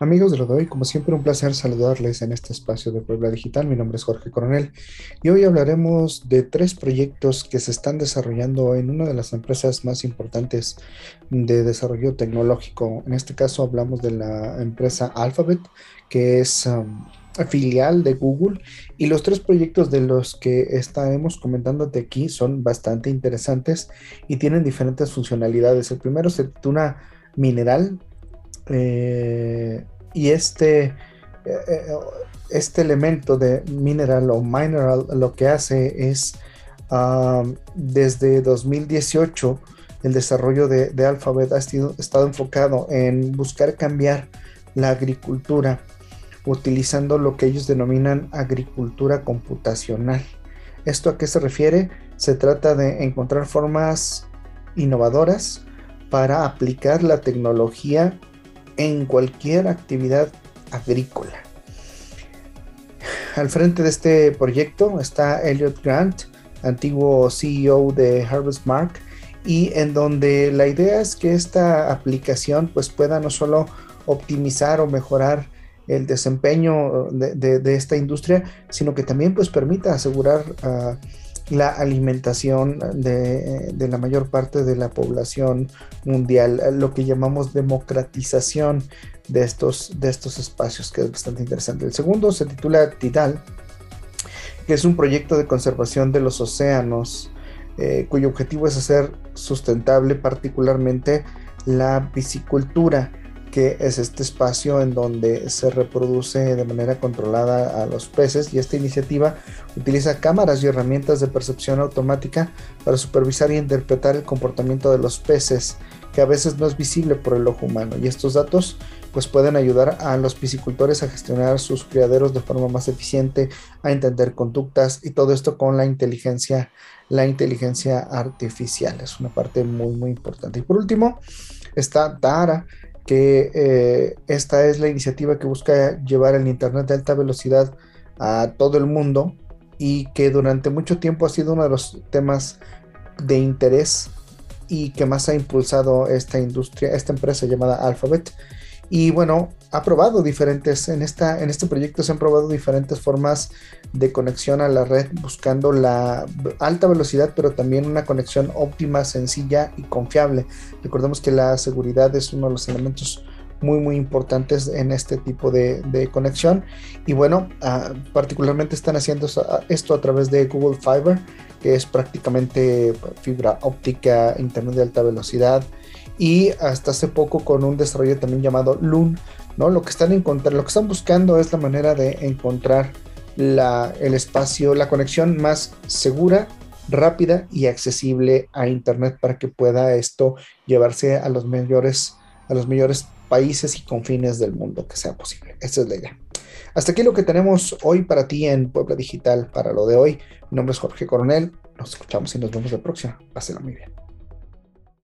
Amigos de hoy, como siempre un placer saludarles en este espacio de Puebla Digital. Mi nombre es Jorge Coronel y hoy hablaremos de tres proyectos que se están desarrollando en una de las empresas más importantes de desarrollo tecnológico. En este caso hablamos de la empresa Alphabet, que es um, filial de Google y los tres proyectos de los que estaremos comentándote aquí son bastante interesantes y tienen diferentes funcionalidades. El primero se titula Mineral, eh, y este, eh, eh, este elemento de mineral o mineral lo que hace es desde 2018 el desarrollo de, de Alphabet ha estado enfocado en buscar cambiar la agricultura utilizando lo que ellos denominan agricultura computacional. ¿Esto a qué se refiere? Se trata de encontrar formas innovadoras para aplicar la tecnología en cualquier actividad agrícola. Al frente de este proyecto está Elliot Grant, antiguo CEO de Harvest Mark, y en donde la idea es que esta aplicación pues pueda no solo optimizar o mejorar el desempeño de, esta industria, sino que también pues permita asegurar uh, la alimentación de, la mayor parte de la población mundial, lo que llamamos democratización de estos, de estos espacios, que es bastante interesante. El segundo se titula Tidal, que es un proyecto de conservación de los océanos, eh, cuyo objetivo es hacer sustentable particularmente la piscicultura que es este espacio en donde se reproduce de manera controlada a los peces y esta iniciativa utiliza cámaras y herramientas de percepción automática para supervisar y interpretar el comportamiento de los peces que a veces no es visible por el ojo humano y estos datos pues pueden ayudar a los piscicultores a gestionar sus criaderos de forma más eficiente, a entender conductas y todo esto con la inteligencia, la inteligencia artificial. Es una parte muy muy importante. Y por último está Tara, que eh, esta es la iniciativa que busca llevar el Internet de alta velocidad a todo el mundo y que durante mucho tiempo ha sido uno de los temas de interés y que más ha impulsado esta industria, esta empresa llamada Alphabet. Y bueno, ha probado diferentes, en, esta, en este proyecto se han probado diferentes formas de conexión a la red, buscando la alta velocidad, pero también una conexión óptima, sencilla y confiable. Recordemos que la seguridad es uno de los elementos muy muy importantes en este tipo de, conexión y bueno ah, particularmente están haciendo esto a través de Google Fiber que es prácticamente fibra óptica internet de alta velocidad y hasta hace poco con un desarrollo también llamado Loon, ¿no? Lo que están encontrar, lo que están buscando es la manera de encontrar la, el espacio, la conexión más segura, rápida y accesible a internet para que pueda esto llevarse a los mayores a los mayores países y confines del mundo que sea posible. Esa es la idea. Hasta aquí lo que tenemos hoy para ti en Puebla Digital para lo de hoy. Mi nombre es Jorge Coronel. Nos escuchamos y nos vemos la próxima. Pásenlo muy bien.